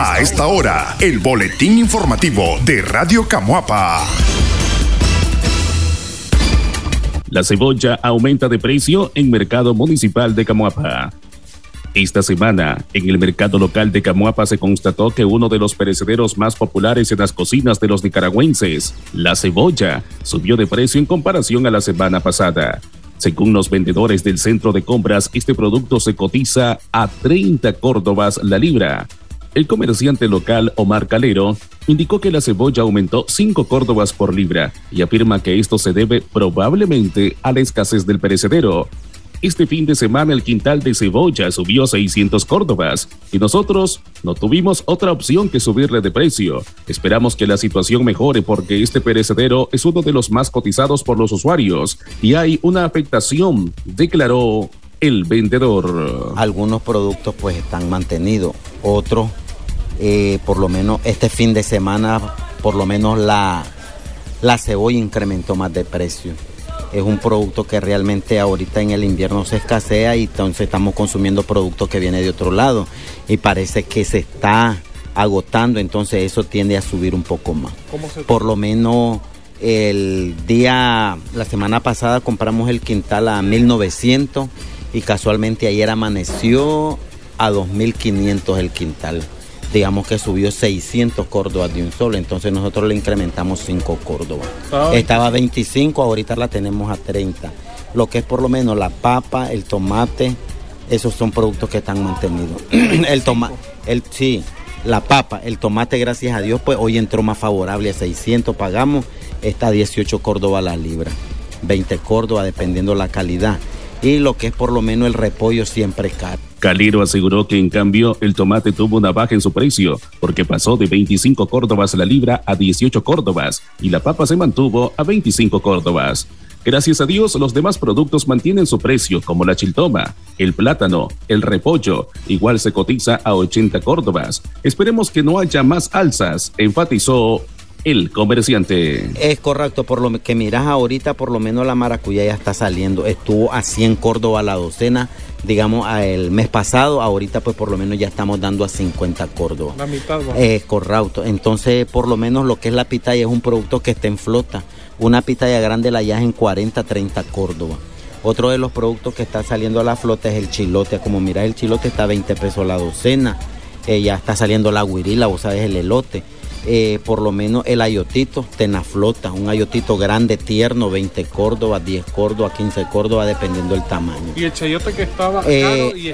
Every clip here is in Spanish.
A esta hora, el boletín informativo de Radio Camuapa. La cebolla aumenta de precio en mercado municipal de Camuapa. Esta semana, en el mercado local de Camuapa se constató que uno de los perecederos más populares en las cocinas de los nicaragüenses, la cebolla, subió de precio en comparación a la semana pasada. Según los vendedores del centro de compras, este producto se cotiza a 30 córdobas la libra. El comerciante local Omar Calero indicó que la cebolla aumentó 5 córdobas por libra y afirma que esto se debe probablemente a la escasez del perecedero. Este fin de semana el quintal de cebolla subió 600 córdobas y nosotros no tuvimos otra opción que subirle de precio. Esperamos que la situación mejore porque este perecedero es uno de los más cotizados por los usuarios y hay una afectación, declaró el vendedor. Algunos productos pues están mantenidos, otros eh, por lo menos este fin de semana por lo menos la, la cebolla incrementó más de precio. Es un producto que realmente ahorita en el invierno se escasea y entonces estamos consumiendo productos que vienen de otro lado. Y parece que se está agotando, entonces eso tiende a subir un poco más. Por lo menos el día, la semana pasada compramos el quintal a 1900 y casualmente ayer amaneció a 2500 el quintal digamos que subió 600 córdobas de un solo, entonces nosotros le incrementamos 5 córdobas. Estaba a 25, ahorita la tenemos a 30. Lo que es por lo menos la papa, el tomate, esos son productos que están mantenidos. el tomate, el sí, la papa, el tomate, gracias a Dios, pues hoy entró más favorable a 600, pagamos, está a 18 córdobas la libra, 20 córdobas dependiendo la calidad. Y lo que es por lo menos el repollo siempre es caro. Calero aseguró que en cambio el tomate tuvo una baja en su precio, porque pasó de 25 córdobas la libra a 18 córdobas y la papa se mantuvo a 25 córdobas. Gracias a Dios, los demás productos mantienen su precio, como la chiltoma, el plátano, el repollo, igual se cotiza a 80 córdobas. Esperemos que no haya más alzas, enfatizó el comerciante. Es correcto, por lo que miras ahorita, por lo menos la maracuyá ya está saliendo. Estuvo a 100 Córdoba la docena, digamos, el mes pasado. Ahorita, pues por lo menos ya estamos dando a 50 Córdoba. La mitad, Es correcto. Entonces, por lo menos lo que es la pitaya es un producto que está en flota. Una pitaya grande la ya en 40, 30 Córdoba. Otro de los productos que está saliendo a la flota es el chilote. Como miras, el chilote está a 20 pesos la docena. Eh, ya está saliendo la guirila, vos sabes, el elote eh, por lo menos el ayotito, tenaflota, un ayotito grande, tierno, 20 córdoba, 10 córdoba, 15 córdoba, dependiendo del tamaño. ¿Y el chayote que estaba eh, y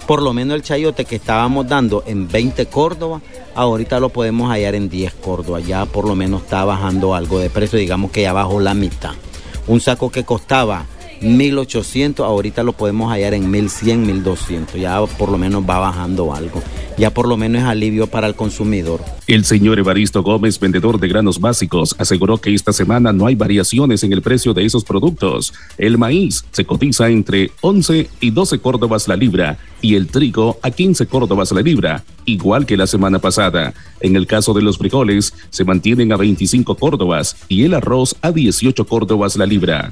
Por lo menos el chayote que estábamos dando en 20 córdoba, ahorita lo podemos hallar en 10 córdoba, ya por lo menos está bajando algo de precio, digamos que ya bajó la mitad. Un saco que costaba 1800, ahorita lo podemos hallar en 1100, 1200, ya por lo menos va bajando algo, ya por lo menos es alivio para el consumidor. El señor Evaristo Gómez, vendedor de granos básicos, aseguró que esta semana no hay variaciones en el precio de esos productos. El maíz se cotiza entre 11 y 12 córdobas la libra y el trigo a 15 córdobas la libra, igual que la semana pasada. En el caso de los frijoles, se mantienen a 25 córdobas y el arroz a 18 córdobas la libra.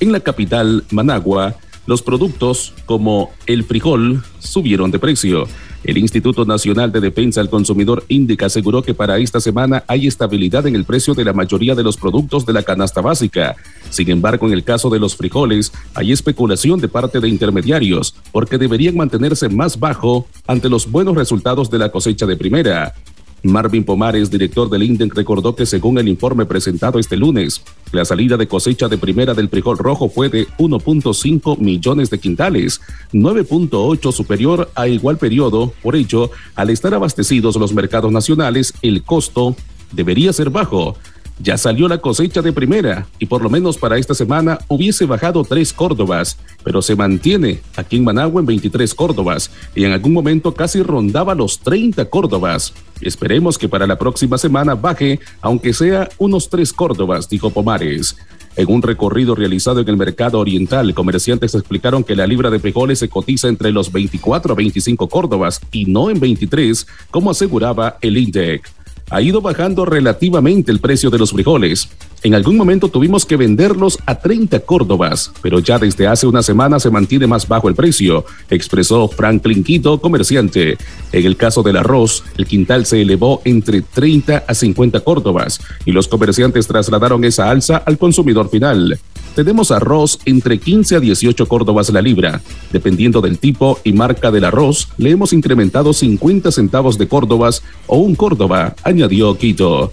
En la capital, Managua, los productos como el frijol subieron de precio. El Instituto Nacional de Defensa al Consumidor Indica aseguró que para esta semana hay estabilidad en el precio de la mayoría de los productos de la canasta básica. Sin embargo, en el caso de los frijoles, hay especulación de parte de intermediarios porque deberían mantenerse más bajo ante los buenos resultados de la cosecha de primera. Marvin Pomares, director del INDEC, recordó que según el informe presentado este lunes, la salida de cosecha de primera del frijol rojo fue de 1.5 millones de quintales, 9.8 superior a igual periodo. Por ello, al estar abastecidos los mercados nacionales, el costo debería ser bajo. Ya salió la cosecha de primera y por lo menos para esta semana hubiese bajado tres Córdobas, pero se mantiene aquí en Managua en 23 Córdobas y en algún momento casi rondaba los 30 Córdobas. Esperemos que para la próxima semana baje, aunque sea unos tres Córdobas, dijo Pomares. En un recorrido realizado en el mercado oriental, comerciantes explicaron que la libra de frijoles se cotiza entre los 24 a 25 Córdobas y no en 23, como aseguraba el INDEC. Ha ido bajando relativamente el precio de los frijoles. En algún momento tuvimos que venderlos a 30 córdobas, pero ya desde hace una semana se mantiene más bajo el precio, expresó Franklin Quito, comerciante. En el caso del arroz, el quintal se elevó entre 30 a 50 córdobas y los comerciantes trasladaron esa alza al consumidor final. Tenemos arroz entre 15 a 18 córdobas la libra. Dependiendo del tipo y marca del arroz, le hemos incrementado 50 centavos de córdobas o un córdoba, añadió Quito.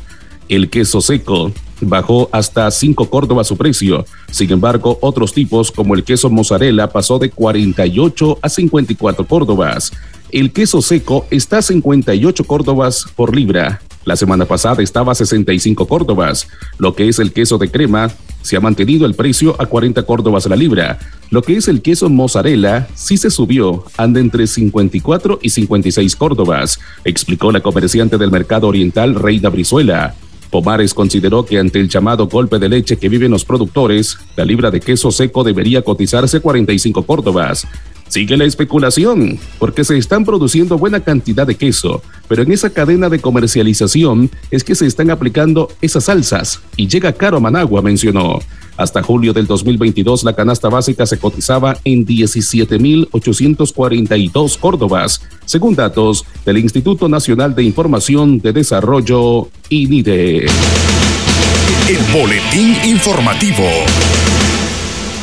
El queso seco bajó hasta 5 córdobas su precio. Sin embargo, otros tipos como el queso mozzarella pasó de 48 a 54 córdobas. El queso seco está a 58 córdobas por libra. La semana pasada estaba a 65 córdobas. Lo que es el queso de crema, se ha mantenido el precio a 40 córdobas la libra. Lo que es el queso mozzarella sí se subió, anda entre 54 y 56 córdobas, explicó la comerciante del mercado oriental Reina Brizuela. Pomares consideró que ante el llamado golpe de leche que viven los productores, la libra de queso seco debería cotizarse 45 córdobas. Sigue la especulación, porque se están produciendo buena cantidad de queso, pero en esa cadena de comercialización es que se están aplicando esas salsas y llega caro a Managua, mencionó. Hasta julio del 2022 la canasta básica se cotizaba en 17.842 córdobas, según datos del Instituto Nacional de Información de Desarrollo, INIDE. El Boletín Informativo.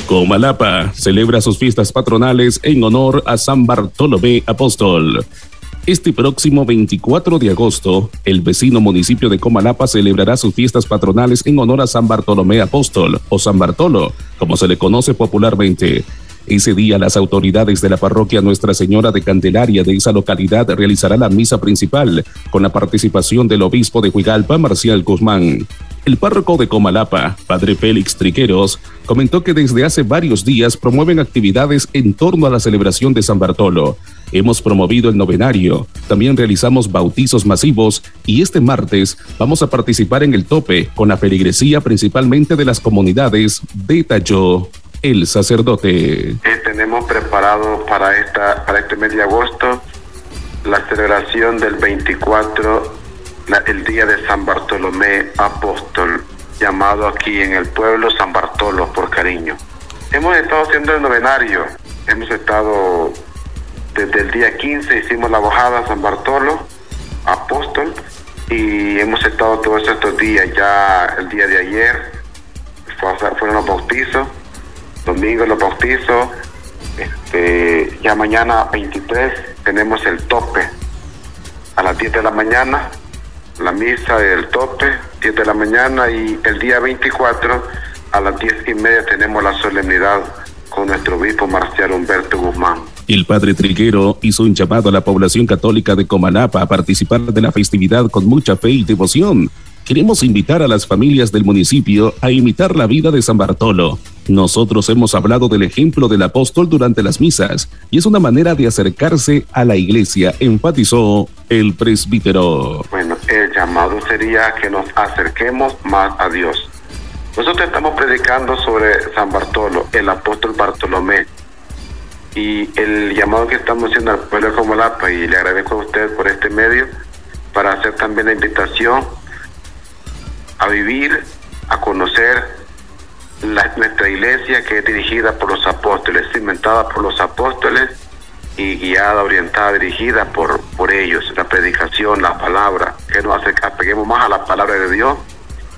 Comalapa celebra sus fiestas patronales en honor a San Bartolomé Apóstol. Este próximo 24 de agosto, el vecino municipio de Comalapa celebrará sus fiestas patronales en honor a San Bartolomé Apóstol o San Bartolo, como se le conoce popularmente. Ese día las autoridades de la parroquia Nuestra Señora de Candelaria de esa localidad realizarán la misa principal con la participación del obispo de Huigalpa, Marcial Guzmán. El párroco de Comalapa, padre Félix Triqueros, comentó que desde hace varios días promueven actividades en torno a la celebración de San Bartolo. Hemos promovido el novenario, también realizamos bautizos masivos y este martes vamos a participar en el tope con la feligresía principalmente de las comunidades, detalló el sacerdote. Eh, tenemos preparado para, esta, para este mes de agosto la celebración del 24, el día de San Bartolomé Apóstol, llamado aquí en el pueblo San Bartolo por cariño. Hemos estado haciendo el novenario, hemos estado desde el día 15, hicimos la bajada San Bartolo Apóstol y hemos estado todos estos días, ya el día de ayer fueron los bautizos domingo los bautizos, este, ya mañana 23 tenemos el tope. A las 10 de la mañana, la misa del tope, 10 de la mañana y el día 24 a las 10 y media tenemos la solemnidad con nuestro obispo Marcial Humberto Guzmán. El padre Triguero hizo un llamado a la población católica de Comalapa a participar de la festividad con mucha fe y devoción Queremos invitar a las familias del municipio a imitar la vida de San Bartolo. Nosotros hemos hablado del ejemplo del apóstol durante las misas y es una manera de acercarse a la iglesia, enfatizó el presbítero. Bueno, el llamado sería que nos acerquemos más a Dios. Nosotros estamos predicando sobre San Bartolo, el apóstol Bartolomé, y el llamado que estamos haciendo al pueblo de Comalapa, y le agradezco a usted por este medio, para hacer también la invitación a vivir, a conocer nuestra iglesia que es dirigida por los apóstoles, cimentada por los apóstoles y guiada, orientada, dirigida por, por ellos, la predicación, la palabra, que nos apeguemos más a la palabra de Dios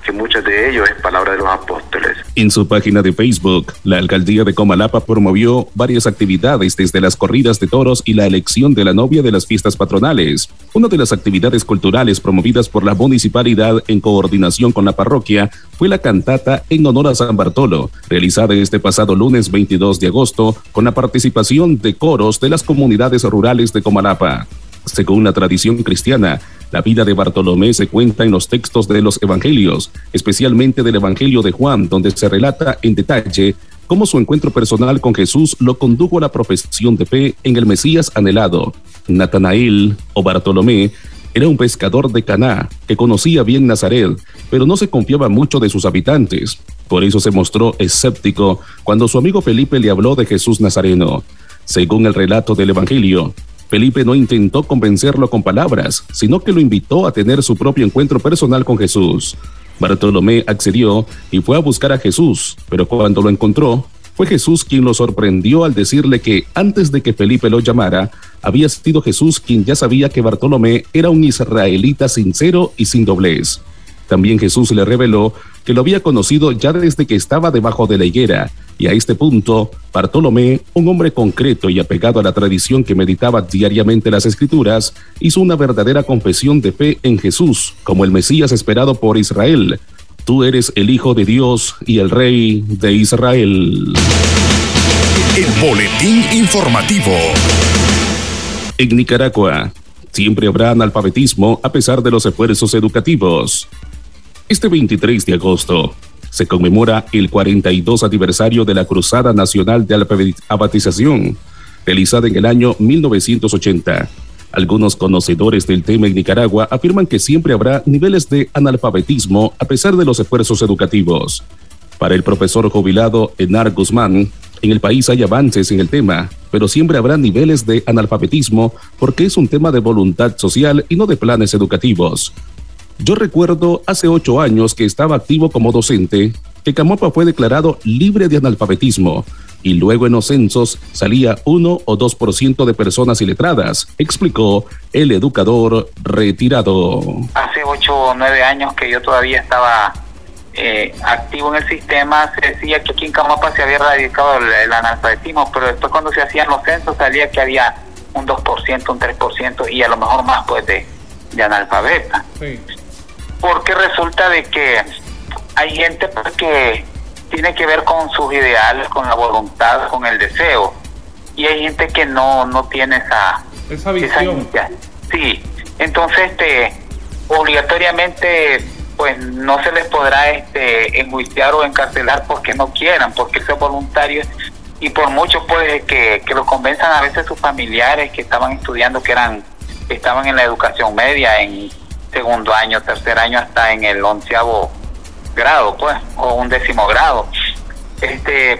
que de ellos es palabra de los apóstoles. En su página de Facebook, la alcaldía de Comalapa promovió varias actividades desde las corridas de toros y la elección de la novia de las fiestas patronales. Una de las actividades culturales promovidas por la municipalidad en coordinación con la parroquia fue la cantata en honor a San Bartolo, realizada este pasado lunes 22 de agosto con la participación de coros de las comunidades rurales de Comalapa. Según la tradición cristiana, la vida de Bartolomé se cuenta en los textos de los evangelios, especialmente del Evangelio de Juan, donde se relata en detalle cómo su encuentro personal con Jesús lo condujo a la profesión de fe en el Mesías anhelado. Natanael o Bartolomé era un pescador de Caná que conocía bien Nazaret, pero no se confiaba mucho de sus habitantes. Por eso se mostró escéptico cuando su amigo Felipe le habló de Jesús Nazareno. Según el relato del Evangelio, Felipe no intentó convencerlo con palabras, sino que lo invitó a tener su propio encuentro personal con Jesús. Bartolomé accedió y fue a buscar a Jesús, pero cuando lo encontró, fue Jesús quien lo sorprendió al decirle que antes de que Felipe lo llamara, había sido Jesús quien ya sabía que Bartolomé era un israelita sincero y sin doblez. También Jesús le reveló que lo había conocido ya desde que estaba debajo de la higuera, y a este punto, Bartolomé, un hombre concreto y apegado a la tradición que meditaba diariamente las escrituras, hizo una verdadera confesión de fe en Jesús como el Mesías esperado por Israel, Tú eres el Hijo de Dios y el Rey de Israel. El Boletín Informativo. En Nicaragua, siempre habrá analfabetismo a pesar de los esfuerzos educativos. Este 23 de agosto se conmemora el 42 aniversario de la Cruzada Nacional de Alfabetización, realizada en el año 1980 algunos conocedores del tema en Nicaragua afirman que siempre habrá niveles de analfabetismo a pesar de los esfuerzos educativos. Para el profesor jubilado Enar Guzmán, en el país hay avances en el tema, pero siempre habrá niveles de analfabetismo porque es un tema de voluntad social y no de planes educativos. Yo recuerdo hace ocho años que estaba activo como docente que Camopa fue declarado libre de analfabetismo y luego en los censos salía 1 o 2% de personas iletradas, explicó el educador retirado. Hace 8 o 9 años que yo todavía estaba eh, activo en el sistema, se decía que aquí en Camapa se había erradicado el, analfabetismo, pero después cuando se hacían los censos salía que había un 2%, un 3% y a lo mejor más pues de, de analfabeta. Porque resulta de que hay gente pues, que tiene que ver con sus ideales, con la voluntad, con el deseo. Y hay gente que no, no tiene esa, esa visión. sí, entonces este, obligatoriamente pues no se les podrá este, enjuiciar o encarcelar porque no quieran, porque son voluntarios y por mucho pues que, que lo convenzan a veces sus familiares que estaban estudiando, que eran estaban en la educación media, en segundo año, tercer año, hasta en el onceavo grado, pues, o un décimo grado. Este,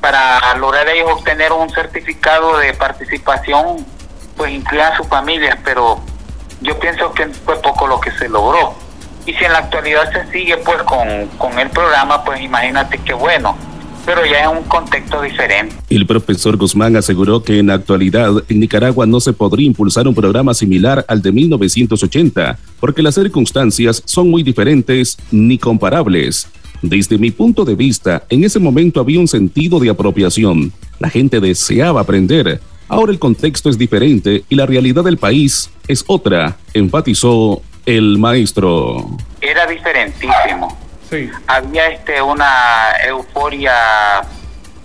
para lograr ellos obtener un certificado de participación, pues incluían sus familias, pero yo pienso que fue poco lo que se logró. Y si en la actualidad se sigue pues con, con el programa, pues imagínate qué bueno pero ya en un contexto diferente. El profesor Guzmán aseguró que en la actualidad en Nicaragua no se podría impulsar un programa similar al de 1980, porque las circunstancias son muy diferentes ni comparables. Desde mi punto de vista, en ese momento había un sentido de apropiación. La gente deseaba aprender. Ahora el contexto es diferente y la realidad del país es otra, enfatizó el maestro. Era diferentísimo había este una euforia,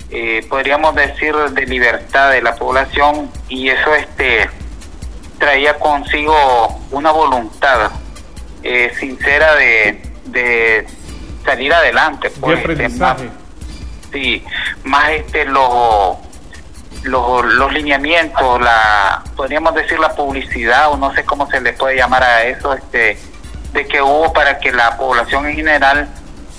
eh, podríamos decir, de libertad de la población y eso este traía consigo una voluntad eh, sincera de, de salir adelante. Pues, este, más, sí, más este los, los, los lineamientos, la podríamos decir la publicidad o no sé cómo se le puede llamar a eso, este de que hubo para que la población en general,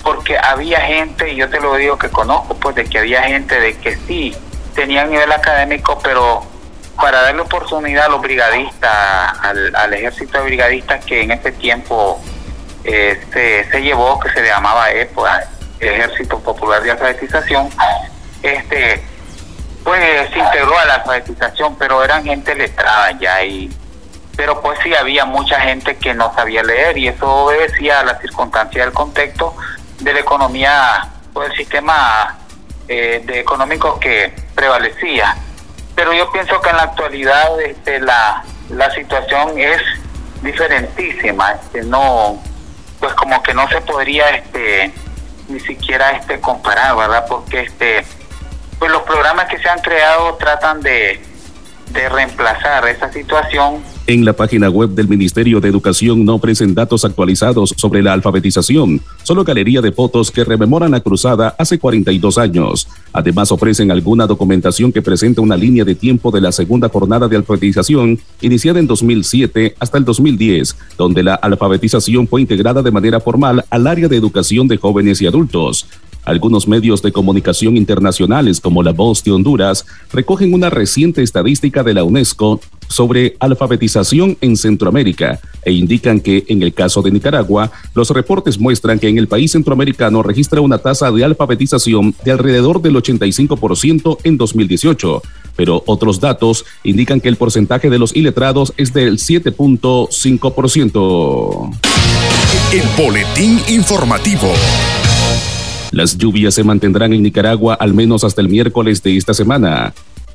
porque había gente, y yo te lo digo que conozco, pues de que había gente de que sí, tenían nivel académico, pero para darle oportunidad a los brigadistas, al, ejército de brigadistas que en ese tiempo eh, se, llevó, que se llamaba EPO, Ejército Popular de Alfabetización, este pues se integró a la alfabetización, pero eran gente letrada ya y pero pues sí había mucha gente que no sabía leer y eso obedecía a la circunstancia del contexto de la economía o del sistema eh, de económico que prevalecía. Pero yo pienso que en la actualidad este, la, la situación es diferentísima, este, no, pues como que no se podría este, ni siquiera este comparar, ¿verdad? Porque este, pues los programas que se han creado tratan de, de reemplazar esa situación en la página web del Ministerio de Educación no ofrecen datos actualizados sobre la alfabetización, solo galería de fotos que rememoran la cruzada hace 42 años. Además ofrecen alguna documentación que presenta una línea de tiempo de la segunda jornada de alfabetización iniciada en 2007 hasta el 2010, donde la alfabetización fue integrada de manera formal al área de educación de jóvenes y adultos. Algunos medios de comunicación internacionales como La Voz de Honduras recogen una reciente estadística de la UNESCO sobre alfabetización en Centroamérica e indican que en el caso de Nicaragua, los reportes muestran que en el país centroamericano registra una tasa de alfabetización de alrededor del 85% en 2018, pero otros datos indican que el porcentaje de los iletrados es del 7.5%. El boletín informativo. Las lluvias se mantendrán en Nicaragua al menos hasta el miércoles de esta semana.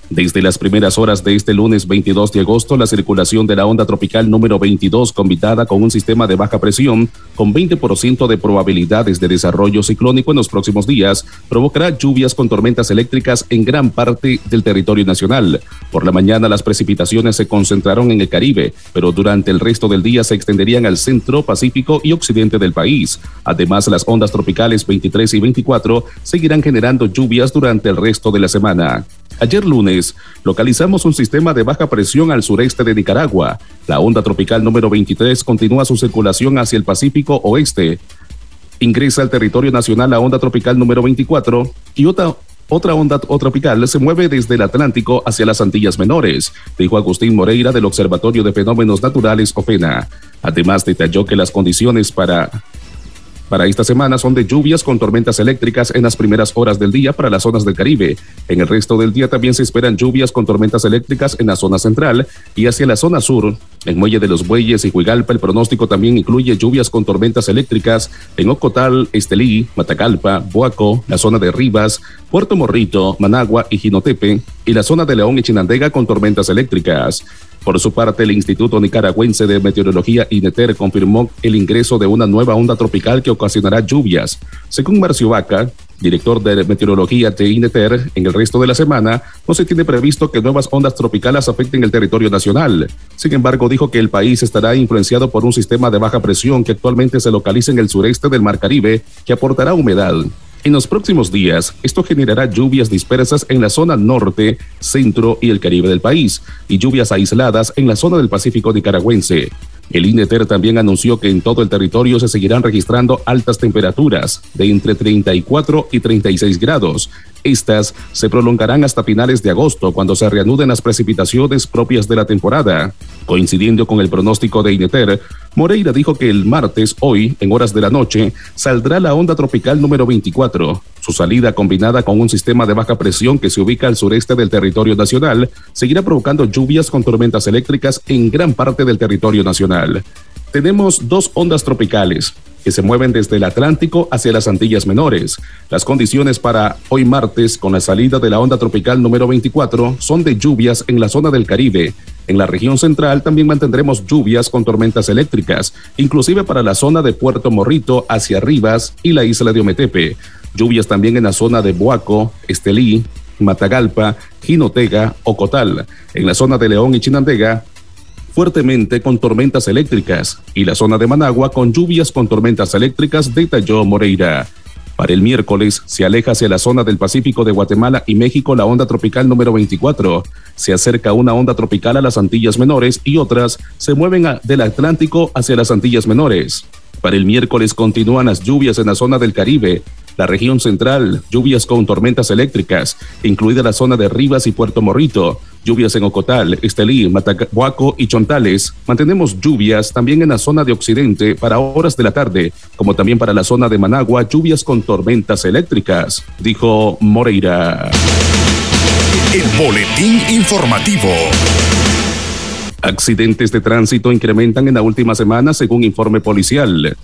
Desde las primeras horas de este lunes 22 de agosto, la circulación de la onda tropical número 22, combinada con un sistema de baja presión con 20% de probabilidades de desarrollo ciclónico en los próximos días, provocará lluvias con tormentas eléctricas en gran parte del territorio nacional. Por la mañana las precipitaciones se concentraron en el Caribe, pero durante el resto del día se extenderían al centro, pacífico y occidente del país. Además, las ondas tropicales 23 y 24 seguirán generando lluvias durante el resto de la semana. Ayer lunes, localizamos un sistema de baja presión al sureste de Nicaragua. La onda tropical número 23 continúa su circulación hacia el Pacífico Oeste. Ingresa al territorio nacional la onda tropical número 24 y otra, otra onda tropical se mueve desde el Atlántico hacia las Antillas Menores, dijo Agustín Moreira del Observatorio de Fenómenos Naturales OFENA. Además, detalló que las condiciones para para esta semana son de lluvias con tormentas eléctricas en las primeras horas del día para las zonas del Caribe. En el resto del día también se esperan lluvias con tormentas eléctricas en la zona central y hacia la zona sur. En Muelle de los Bueyes y Huigalpa el pronóstico también incluye lluvias con tormentas eléctricas en Ocotal, Estelí, Matagalpa, Boaco, la zona de Rivas, Puerto Morrito, Managua y Jinotepe y la zona de León y Chinandega con tormentas eléctricas. Por su parte, el Instituto Nicaragüense de Meteorología INETER confirmó el ingreso de una nueva onda tropical que ocasionará lluvias. Según Marcio Vaca, director de meteorología de INETER, en el resto de la semana no se tiene previsto que nuevas ondas tropicales afecten el territorio nacional. Sin embargo, dijo que el país estará influenciado por un sistema de baja presión que actualmente se localiza en el sureste del Mar Caribe, que aportará humedad. En los próximos días, esto generará lluvias dispersas en la zona norte, centro y el Caribe del país, y lluvias aisladas en la zona del Pacífico nicaragüense. El INETER también anunció que en todo el territorio se seguirán registrando altas temperaturas de entre 34 y 36 grados. Estas se prolongarán hasta finales de agosto, cuando se reanuden las precipitaciones propias de la temporada. Coincidiendo con el pronóstico de INETER, Moreira dijo que el martes, hoy, en horas de la noche, saldrá la onda tropical número 24. Su salida, combinada con un sistema de baja presión que se ubica al sureste del territorio nacional, seguirá provocando lluvias con tormentas eléctricas en gran parte del territorio nacional. Tenemos dos ondas tropicales, que se mueven desde el Atlántico hacia las Antillas Menores. Las condiciones para hoy martes, con la salida de la onda tropical número 24, son de lluvias en la zona del Caribe. En la región central también mantendremos lluvias con tormentas eléctricas, inclusive para la zona de Puerto Morrito hacia Rivas y la isla de Ometepe. Lluvias también en la zona de Boaco, Estelí, Matagalpa, Jinotega, Ocotal. En la zona de León y Chinandega fuertemente con tormentas eléctricas y la zona de Managua con lluvias con tormentas eléctricas, detalló Moreira. Para el miércoles se aleja hacia la zona del Pacífico de Guatemala y México la onda tropical número 24. Se acerca una onda tropical a las Antillas Menores y otras se mueven del Atlántico hacia las Antillas Menores. Para el miércoles continúan las lluvias en la zona del Caribe, la región central, lluvias con tormentas eléctricas, incluida la zona de Rivas y Puerto Morrito, lluvias en Ocotal, Estelí, Matahuaco y Chontales. Mantenemos lluvias también en la zona de Occidente para horas de la tarde, como también para la zona de Managua, lluvias con tormentas eléctricas, dijo Moreira. El boletín informativo. Accidentes de tránsito incrementan en la última semana según informe policial.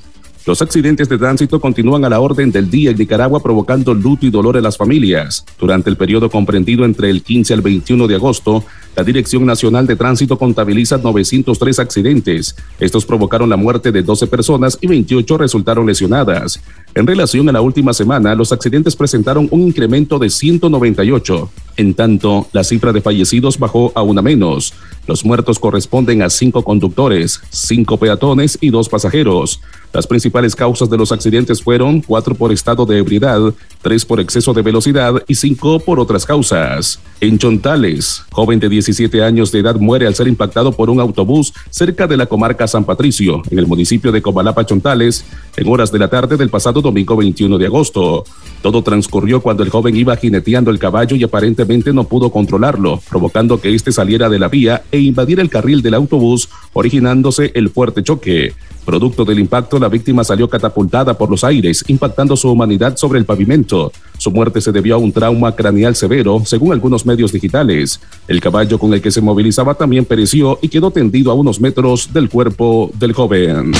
Los accidentes de tránsito continúan a la orden del día en Nicaragua provocando luto y dolor en las familias. Durante el periodo comprendido entre el 15 al 21 de agosto, la Dirección Nacional de Tránsito contabiliza 903 accidentes. Estos provocaron la muerte de 12 personas y 28 resultaron lesionadas. En relación a la última semana, los accidentes presentaron un incremento de 198. En tanto, la cifra de fallecidos bajó a una menos. Los muertos corresponden a cinco conductores, cinco peatones y dos pasajeros. Las principales causas de los accidentes fueron cuatro por estado de ebriedad, tres por exceso de velocidad y cinco por otras causas. En Chontales, joven de 17 años de edad muere al ser impactado por un autobús cerca de la comarca San Patricio, en el municipio de Comalapa, Chontales, en horas de la tarde del pasado domingo 21 de agosto. Todo transcurrió cuando el joven iba jineteando el caballo y aparentemente no pudo controlarlo, provocando que éste saliera de la vía e invadir el carril del autobús, originándose el fuerte choque. Producto del impacto, la víctima salió catapultada por los aires, impactando su humanidad sobre el pavimento. Su muerte se debió a un trauma craneal severo, según algunos medios digitales. El caballo con el que se movilizaba también pereció y quedó tendido a unos metros del cuerpo del joven.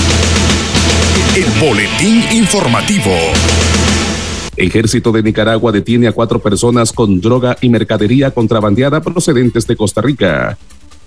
El boletín informativo. Ejército de Nicaragua detiene a cuatro personas con droga y mercadería contrabandeada procedentes de Costa Rica.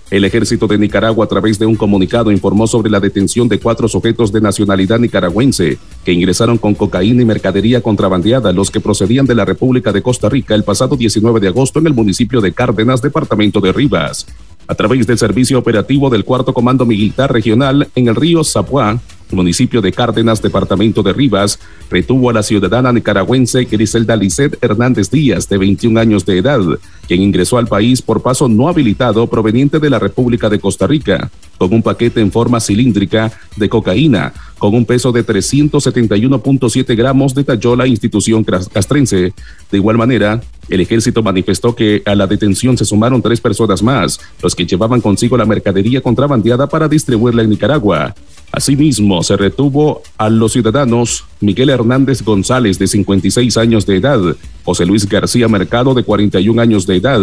El ejército de Nicaragua, a través de un comunicado, informó sobre la detención de cuatro sujetos de nacionalidad nicaragüense que ingresaron con cocaína y mercadería contrabandeada, los que procedían de la República de Costa Rica el pasado 19 de agosto en el municipio de Cárdenas, departamento de Rivas. A través del servicio operativo del Cuarto Comando Militar Regional en el río Zapuá, municipio de Cárdenas, departamento de Rivas, retuvo a la ciudadana nicaragüense Griselda Lisset Hernández Díaz, de 21 años de edad, quien ingresó al país por paso no habilitado proveniente de la República de Costa Rica, con un paquete en forma cilíndrica de cocaína, con un peso de 371.7 gramos, detalló la institución castrense. De igual manera, el ejército manifestó que a la detención se sumaron tres personas más, los que llevaban consigo la mercadería contrabandeada para distribuirla en Nicaragua. Asimismo, se retuvo a los ciudadanos Miguel Hernández González, de 56 años de edad, José Luis García Mercado, de 41 años de edad,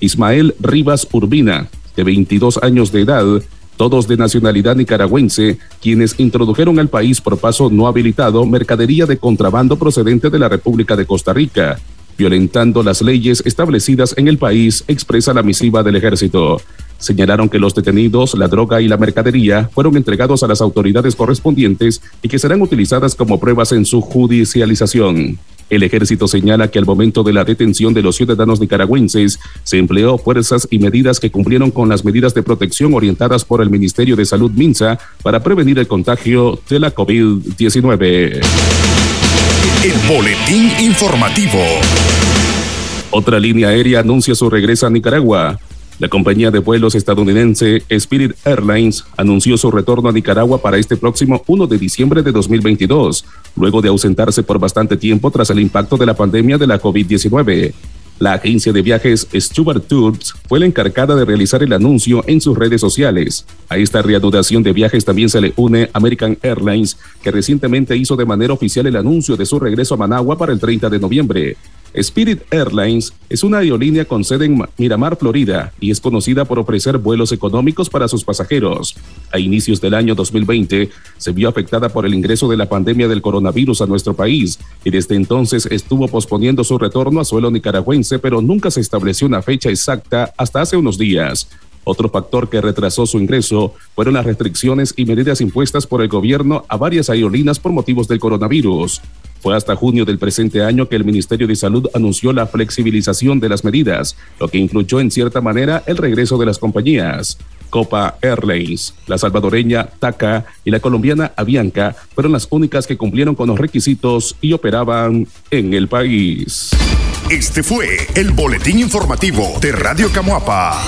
Ismael Rivas Urbina, de 22 años de edad, todos de nacionalidad nicaragüense, quienes introdujeron al país por paso no habilitado mercadería de contrabando procedente de la República de Costa Rica, violentando las leyes establecidas en el país, expresa la misiva del ejército. Señalaron que los detenidos, la droga y la mercadería fueron entregados a las autoridades correspondientes y que serán utilizadas como pruebas en su judicialización. El ejército señala que al momento de la detención de los ciudadanos nicaragüenses se empleó fuerzas y medidas que cumplieron con las medidas de protección orientadas por el Ministerio de Salud Minsa para prevenir el contagio de la COVID-19. El boletín informativo. Otra línea aérea anuncia su regreso a Nicaragua. La compañía de vuelos estadounidense Spirit Airlines anunció su retorno a Nicaragua para este próximo 1 de diciembre de 2022, luego de ausentarse por bastante tiempo tras el impacto de la pandemia de la COVID-19. La agencia de viajes Stuart Tours fue la encargada de realizar el anuncio en sus redes sociales. A esta reanudación de viajes también se le une American Airlines, que recientemente hizo de manera oficial el anuncio de su regreso a Managua para el 30 de noviembre. Spirit Airlines es una aerolínea con sede en Miramar, Florida, y es conocida por ofrecer vuelos económicos para sus pasajeros. A inicios del año 2020, se vio afectada por el ingreso de la pandemia del coronavirus a nuestro país, y desde entonces estuvo posponiendo su retorno a suelo nicaragüense, pero nunca se estableció una fecha exacta hasta hace unos días. Otro factor que retrasó su ingreso fueron las restricciones y medidas impuestas por el gobierno a varias aerolíneas por motivos del coronavirus. Fue hasta junio del presente año que el Ministerio de Salud anunció la flexibilización de las medidas, lo que incluyó en cierta manera el regreso de las compañías. Copa Airlines, la salvadoreña TACA y la colombiana Avianca fueron las únicas que cumplieron con los requisitos y operaban en el país. Este fue el boletín informativo de Radio Camuapa.